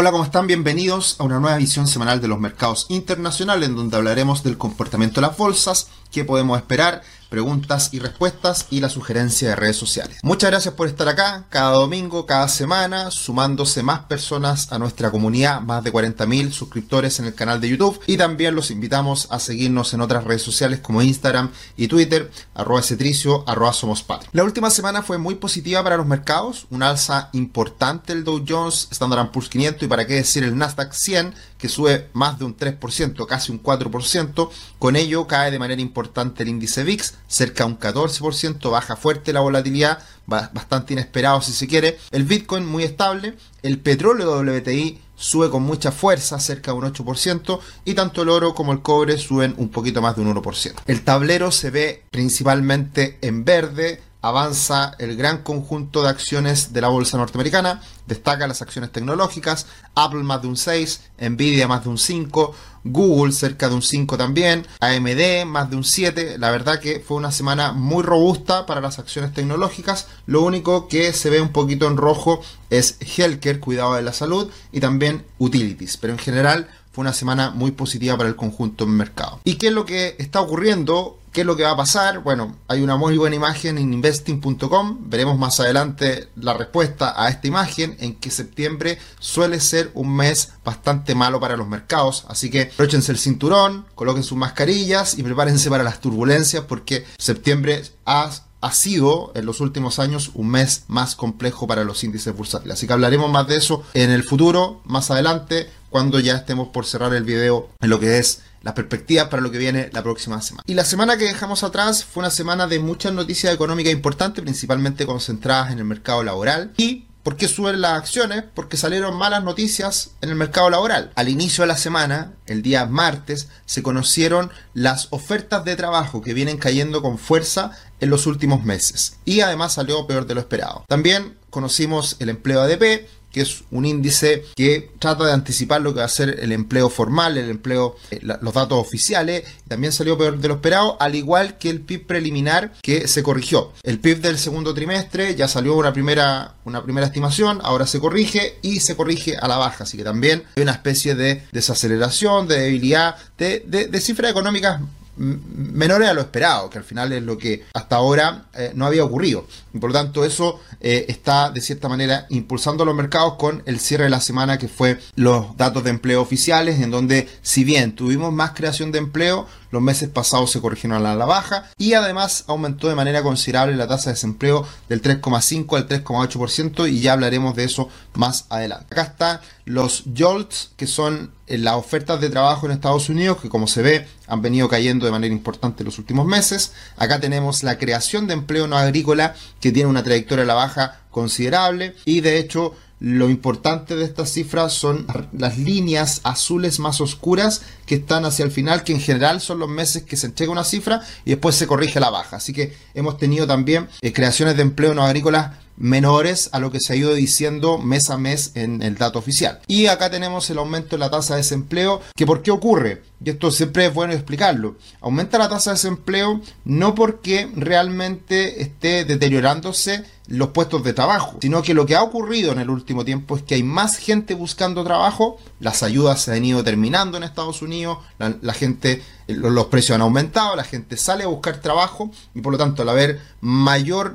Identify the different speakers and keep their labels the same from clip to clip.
Speaker 1: Hola, ¿cómo están? Bienvenidos a una nueva visión semanal de los mercados internacionales en donde hablaremos del comportamiento de las bolsas, qué podemos esperar, preguntas y respuestas y la sugerencia de redes sociales. Muchas gracias por estar acá cada domingo, cada semana, sumándose más personas a nuestra comunidad, más de 40.000 suscriptores en el canal de YouTube. Y también los invitamos a seguirnos en otras redes sociales como Instagram y Twitter, arroba cetricio, arroba somos La última semana fue muy positiva para los mercados, un alza importante el Dow Jones, Standard Poor's 500 y para qué decir el Nasdaq 100 que sube más de un 3%, casi un 4%, con ello cae de manera importante el índice VIX, cerca de un 14%, baja fuerte la volatilidad, bastante inesperado si se quiere. El Bitcoin muy estable, el petróleo WTI sube con mucha fuerza, cerca de un 8%, y tanto el oro como el cobre suben un poquito más de un 1%. El tablero se ve principalmente en verde, avanza el gran conjunto de acciones de la bolsa norteamericana, destaca las acciones tecnológicas, Apple más de un 6, Nvidia más de un 5, Google cerca de un 5 también, AMD más de un 7, la verdad que fue una semana muy robusta para las acciones tecnológicas, lo único que se ve un poquito en rojo es Healthcare, cuidado de la salud, y también Utilities, pero en general fue una semana muy positiva para el conjunto del mercado. ¿Y qué es lo que está ocurriendo? ¿Qué es lo que va a pasar? Bueno, hay una muy buena imagen en investing.com. Veremos más adelante la respuesta a esta imagen en que septiembre suele ser un mes bastante malo para los mercados. Así que aprovechense el cinturón, coloquen sus mascarillas y prepárense para las turbulencias porque septiembre ha ha sido en los últimos años un mes más complejo para los índices bursátiles. Así que hablaremos más de eso en el futuro, más adelante, cuando ya estemos por cerrar el video en lo que es las perspectivas para lo que viene la próxima semana. Y la semana que dejamos atrás fue una semana de muchas noticias económicas importantes, principalmente concentradas en el mercado laboral y ¿Por qué suben las acciones? Porque salieron malas noticias en el mercado laboral. Al inicio de la semana, el día martes, se conocieron las ofertas de trabajo que vienen cayendo con fuerza en los últimos meses. Y además salió peor de lo esperado. También conocimos el empleo ADP, que es un índice que trata de anticipar lo que va a ser el empleo formal, el empleo, eh, los datos oficiales. También salió peor de lo esperado, al igual que el PIB preliminar que se corrigió. El PIB del segundo trimestre ya salió una primera, una primera estimación, ahora se corrige y se corrige a la baja. Así que también hay una especie de desaceleración, de debilidad, de, de cifras económicas menores a lo esperado, que al final es lo que hasta ahora eh, no había ocurrido. Por lo tanto eso eh, está de cierta manera impulsando los mercados con el cierre de la semana que fue los datos de empleo oficiales, en donde si bien tuvimos más creación de empleo, los meses pasados se corrigieron a la baja y además aumentó de manera considerable la tasa de desempleo del 3,5 al 3,8% y ya hablaremos de eso más adelante. Acá está los JOLTS, que son eh, las ofertas de trabajo en Estados Unidos, que como se ve han venido cayendo de manera importante en los últimos meses. Acá tenemos la creación de empleo no agrícola, que tiene una trayectoria a la baja considerable y de hecho lo importante de estas cifras son las líneas azules más oscuras que están hacia el final, que en general son los meses que se entrega una cifra y después se corrige la baja. Así que hemos tenido también eh, creaciones de empleo no agrícolas menores a lo que se ha ido diciendo mes a mes en el dato oficial. Y acá tenemos el aumento de la tasa de desempleo, que por qué ocurre, y esto siempre es bueno explicarlo, aumenta la tasa de desempleo no porque realmente esté deteriorándose los puestos de trabajo, sino que lo que ha ocurrido en el último tiempo es que hay más gente buscando trabajo, las ayudas se han ido terminando en Estados Unidos, la, gente, los precios han aumentado, la gente sale a buscar trabajo y por lo tanto al haber mayor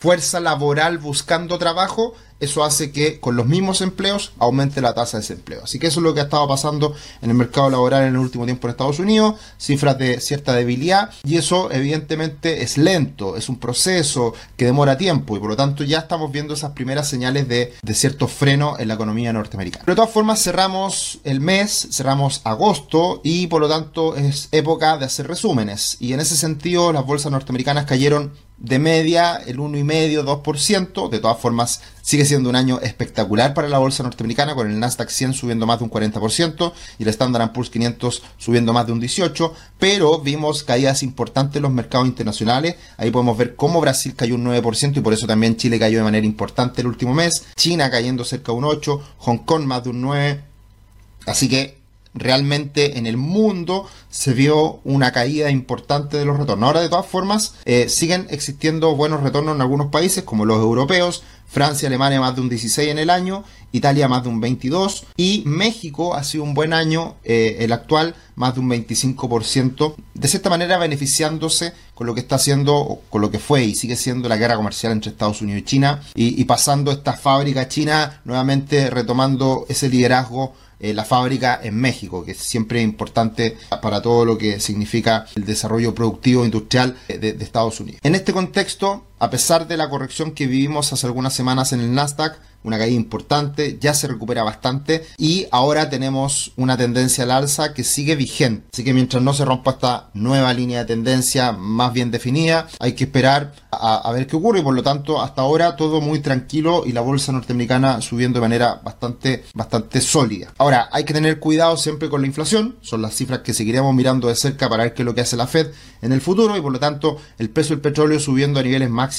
Speaker 1: fuerza laboral buscando trabajo, eso hace que con los mismos empleos aumente la tasa de desempleo. Así que eso es lo que ha estado pasando en el mercado laboral en el último tiempo en Estados Unidos, cifras de cierta debilidad y eso evidentemente es lento, es un proceso que demora tiempo y por lo tanto ya estamos viendo esas primeras señales de, de cierto freno en la economía norteamericana. Pero de todas formas cerramos el mes, cerramos agosto y por lo tanto es época de hacer resúmenes y en ese sentido las bolsas norteamericanas cayeron de media el 1,5, 2%. De todas formas, sigue siendo un año espectacular para la bolsa norteamericana, con el Nasdaq 100 subiendo más de un 40% y el Standard Poor's 500 subiendo más de un 18%, pero vimos caídas importantes en los mercados internacionales. Ahí podemos ver cómo Brasil cayó un 9% y por eso también Chile cayó de manera importante el último mes. China cayendo cerca de un 8%, Hong Kong más de un 9%. Así que realmente en el mundo se vio una caída importante de los retornos. Ahora, de todas formas, eh, siguen existiendo buenos retornos en algunos países, como los europeos. Francia Alemania más de un 16 en el año, Italia más de un 22 y México ha sido un buen año, eh, el actual más de un 25%, de cierta manera beneficiándose con lo que está haciendo, con lo que fue y sigue siendo la guerra comercial entre Estados Unidos y China y, y pasando esta fábrica china nuevamente retomando ese liderazgo eh, la fábrica en México, que es siempre importante para todo lo que significa el desarrollo productivo industrial de, de Estados Unidos. En este contexto, a pesar de la corrección que vivimos hace algunas semanas en el Nasdaq, una caída importante, ya se recupera bastante y ahora tenemos una tendencia al alza que sigue vigente. Así que mientras no se rompa esta nueva línea de tendencia más bien definida, hay que esperar a, ver qué ocurre y por lo tanto hasta ahora todo muy tranquilo y la bolsa norteamericana subiendo de manera bastante, bastante sólida. Ahora, hay que tener cuidado siempre con la inflación, son las cifras que seguiremos mirando de cerca para ver qué es lo que hace la Fed en el futuro y por lo tanto el precio del petróleo subiendo a niveles máximos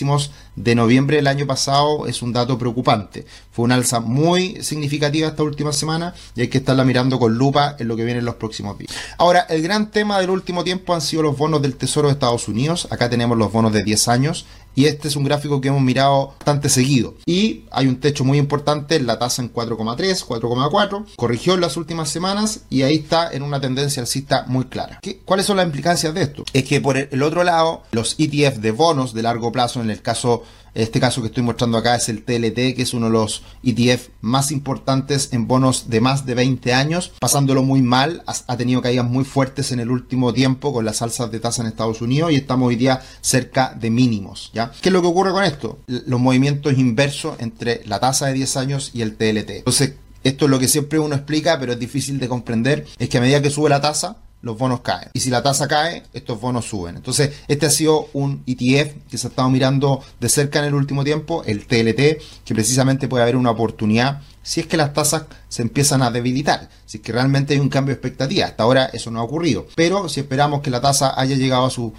Speaker 1: de noviembre del año pasado es un dato preocupante. Fue una alza muy significativa esta última semana y hay que estarla mirando con lupa en lo que viene en los próximos días. Ahora, el gran tema del último tiempo han sido los bonos del Tesoro de Estados Unidos. Acá tenemos los bonos de 10 años y este es un gráfico que hemos mirado bastante seguido. Y hay un techo muy importante, la tasa en 4,3, 4,4, corrigió en las últimas semanas y ahí está en una tendencia alcista muy clara. ¿Cuáles son las implicancias de esto? Es que por el otro lado, los ETF de bonos de largo plazo, en el caso este caso que estoy mostrando acá es el TLT, que es uno de los ETF más importantes en bonos de más de 20 años, pasándolo muy mal, ha tenido caídas muy fuertes en el último tiempo con las alzas de tasa en Estados Unidos y estamos hoy día cerca de mínimos. ¿Qué es lo que ocurre con esto? Los movimientos inversos entre la tasa de 10 años y el TLT. Entonces, esto es lo que siempre uno explica, pero es difícil de comprender, es que a medida que sube la tasa, los bonos caen. Y si la tasa cae, estos bonos suben. Entonces, este ha sido un ETF que se ha estado mirando de cerca en el último tiempo, el TLT, que precisamente puede haber una oportunidad si es que las tasas se empiezan a debilitar, si es que realmente hay un cambio de expectativa. Hasta ahora eso no ha ocurrido. Pero si esperamos que la tasa haya llegado a su...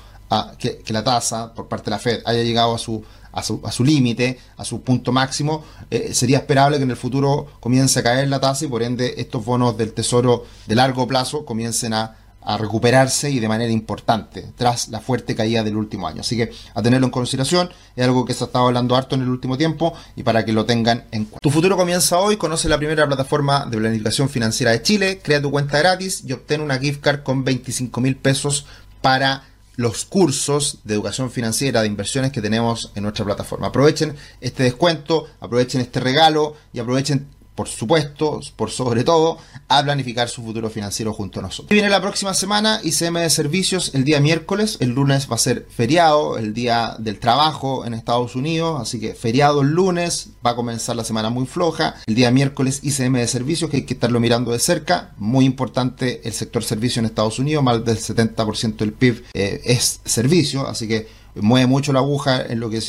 Speaker 1: Que, la tasa por parte de la Fed haya llegado a su a su, a su límite, a su punto máximo, eh, sería esperable que en el futuro comience a caer la tasa y por ende estos bonos del tesoro de largo plazo comiencen a a recuperarse y de manera importante tras la fuerte caída del último año. Así que a tenerlo en consideración, es algo que se ha estado hablando harto en el último tiempo y para que lo tengan en cuenta. Tu futuro comienza hoy, conoce la primera plataforma de planificación financiera de Chile, crea tu cuenta gratis y obtén una gift card con 25 mil pesos para los cursos de educación financiera de inversiones que tenemos en nuestra plataforma. Aprovechen este descuento, aprovechen este regalo y aprovechen por supuesto, por sobre todo, a planificar su futuro financiero junto a nosotros. Viene la próxima semana ICM de servicios el día miércoles, el lunes va a ser feriado, el día del trabajo en Estados Unidos, así que feriado el lunes, va a comenzar la semana muy floja, el día miércoles ICM de servicios que hay que estarlo mirando de cerca, muy importante el sector servicio en Estados Unidos, más del 70% del PIB eh, es servicio, así que mueve mucho la aguja en lo que,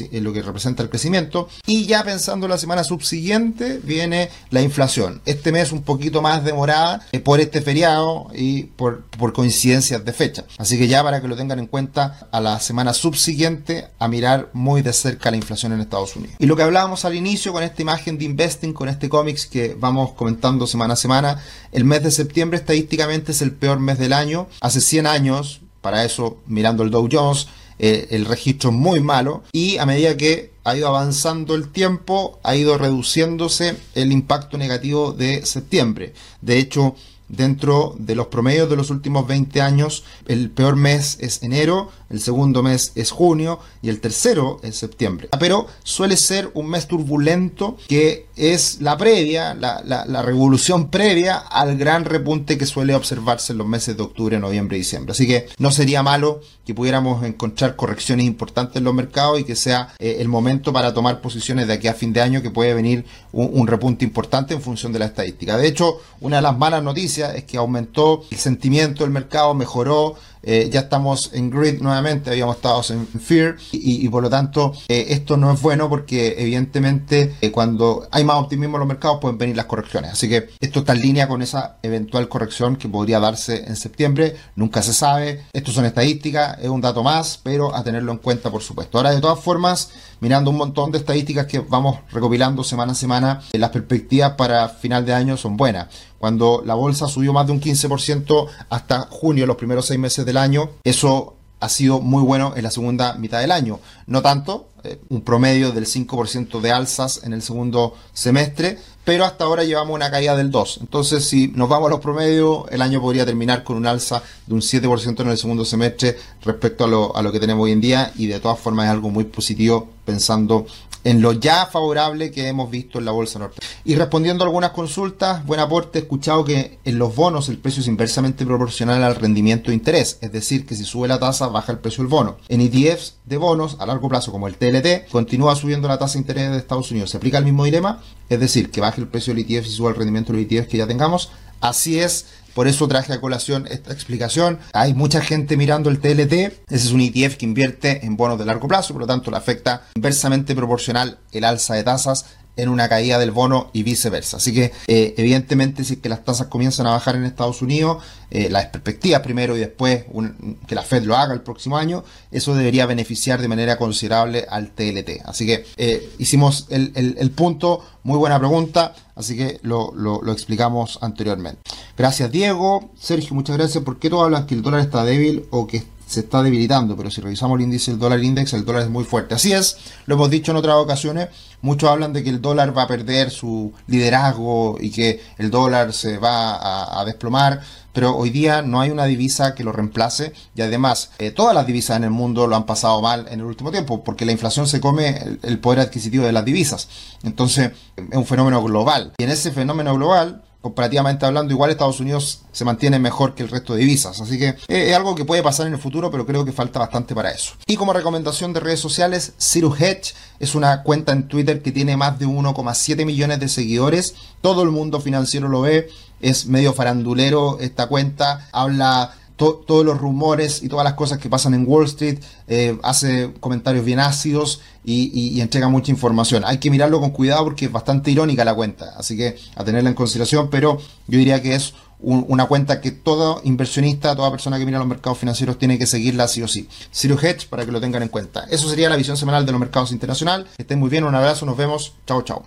Speaker 1: representa el crecimiento. Y ya pensando en la semana subsiguiente viene la inflación. Este mes un poquito más demorada eh, por este feriado y por, por coincidencias de fecha. Así que ya para que lo tengan en cuenta a la semana subsiguiente a mirar muy de cerca la inflación en Estados Unidos. Y lo que hablábamos al inicio con esta imagen de Investing, con este cómics que vamos comentando semana a semana, el mes de septiembre estadísticamente es el peor mes del año. Hace 100 años, para eso mirando el Dow Jones, eh, el registro muy malo y a medida que ha ido avanzando el tiempo ha ido reduciéndose el impacto negativo de septiembre. De hecho, dentro de los promedios de los últimos 20 años, el peor mes es enero, el segundo mes es junio y el tercero es septiembre. Pero suele ser un mes turbulento que es la previa, la, la, revolución previa al gran repunte que suele observarse en los meses de octubre, noviembre y diciembre. Así que no sería malo que pudiéramos encontrar correcciones importantes en los mercados y que sea eh, el momento para tomar posiciones de aquí a fin de año que puede venir un, un repunte importante en función de la estadística. De hecho, una de las malas noticias es que aumentó el sentimiento del mercado, mejoró eh, ya estamos en grid nuevamente, habíamos estado en fear y, por lo tanto eh, esto no es bueno porque evidentemente eh, cuando hay más optimismo en los mercados pueden venir las correcciones. Así que esto está en línea con esa eventual corrección que podría darse en septiembre, nunca se sabe, esto son estadísticas, es un dato más, pero a tenerlo en cuenta por supuesto. Ahora de todas formas, mirando un montón de estadísticas que vamos recopilando semana a semana, las perspectivas para final de año son buenas cuando la bolsa subió más de un 15% hasta junio, los primeros seis meses del año, eso ha sido muy bueno en la segunda mitad del año. No tanto, eh, un promedio del 5% de alzas en el segundo semestre, pero hasta ahora llevamos una caída del 2%. Entonces, si nos vamos a los promedios, el año podría terminar con un alza de un 7% en el segundo semestre respecto a lo, a lo que tenemos hoy en día y de todas formas es algo muy positivo pensando en lo ya favorable que hemos visto en la bolsa norte. Y respondiendo a algunas consultas, buen aporte, he escuchado que en los bonos el precio es inversamente proporcional al rendimiento de interés, es decir, que si sube la tasa baja el precio del bono. En ETFs de bonos a largo plazo como el TLT, continúa subiendo la tasa de interés de Estados Unidos. ¿Se aplica el mismo dilema? Es decir, que baje el precio del ETF y suba el rendimiento del ETF que ya tengamos. Así es, por eso traje a colación esta explicación. Hay mucha gente mirando el TLT. Ese es un ETF que invierte en bonos de largo plazo, por lo tanto le afecta inversamente proporcional el alza de tasas en una caída del bono y viceversa. Así que eh, evidentemente si es que las tasas comienzan a bajar en Estados Unidos, eh, las perspectivas primero y después que la Fed lo haga el próximo año, eso debería beneficiar de manera considerable al TLT. Así que eh, hicimos el, punto, muy buena pregunta, así que lo, lo, explicamos anteriormente. Gracias Diego, Sergio, muchas gracias. ¿Por qué tú hablas que el dólar está débil o que se está debilitando, pero si revisamos el índice del dólar index, el dólar es muy fuerte. Así es, lo hemos dicho en otras ocasiones, muchos hablan de que el dólar va a perder su liderazgo y que el dólar se va a, desplomar, pero hoy día no hay una divisa que lo reemplace y además eh, todas las divisas en el mundo lo han pasado mal en el último tiempo porque la inflación se come el poder adquisitivo de las divisas. Entonces es un fenómeno global y en ese fenómeno global comparativamente hablando, igual Estados Unidos se mantiene mejor que el resto de divisas. Así que eh, es algo que puede pasar en el futuro, pero creo que falta bastante para eso. Y como recomendación de redes sociales, Zero Hedge es una cuenta en Twitter que tiene más de 1,7 millones de seguidores. Todo el mundo financiero lo ve. Es medio farandulero esta cuenta. Habla todos los rumores y todas las cosas que pasan en Wall Street, eh, hace comentarios bien ácidos y, entrega mucha información. Hay que mirarlo con cuidado porque es bastante irónica la cuenta, así que a tenerla en consideración, pero yo diría que es una cuenta que todo inversionista, toda persona que mira los mercados financieros tiene que seguirla sí o sí. Zero Hedge para que lo tengan en cuenta. Eso sería la visión semanal de los mercados internacionales. Que estén muy bien, un abrazo, nos vemos. Chao, chao.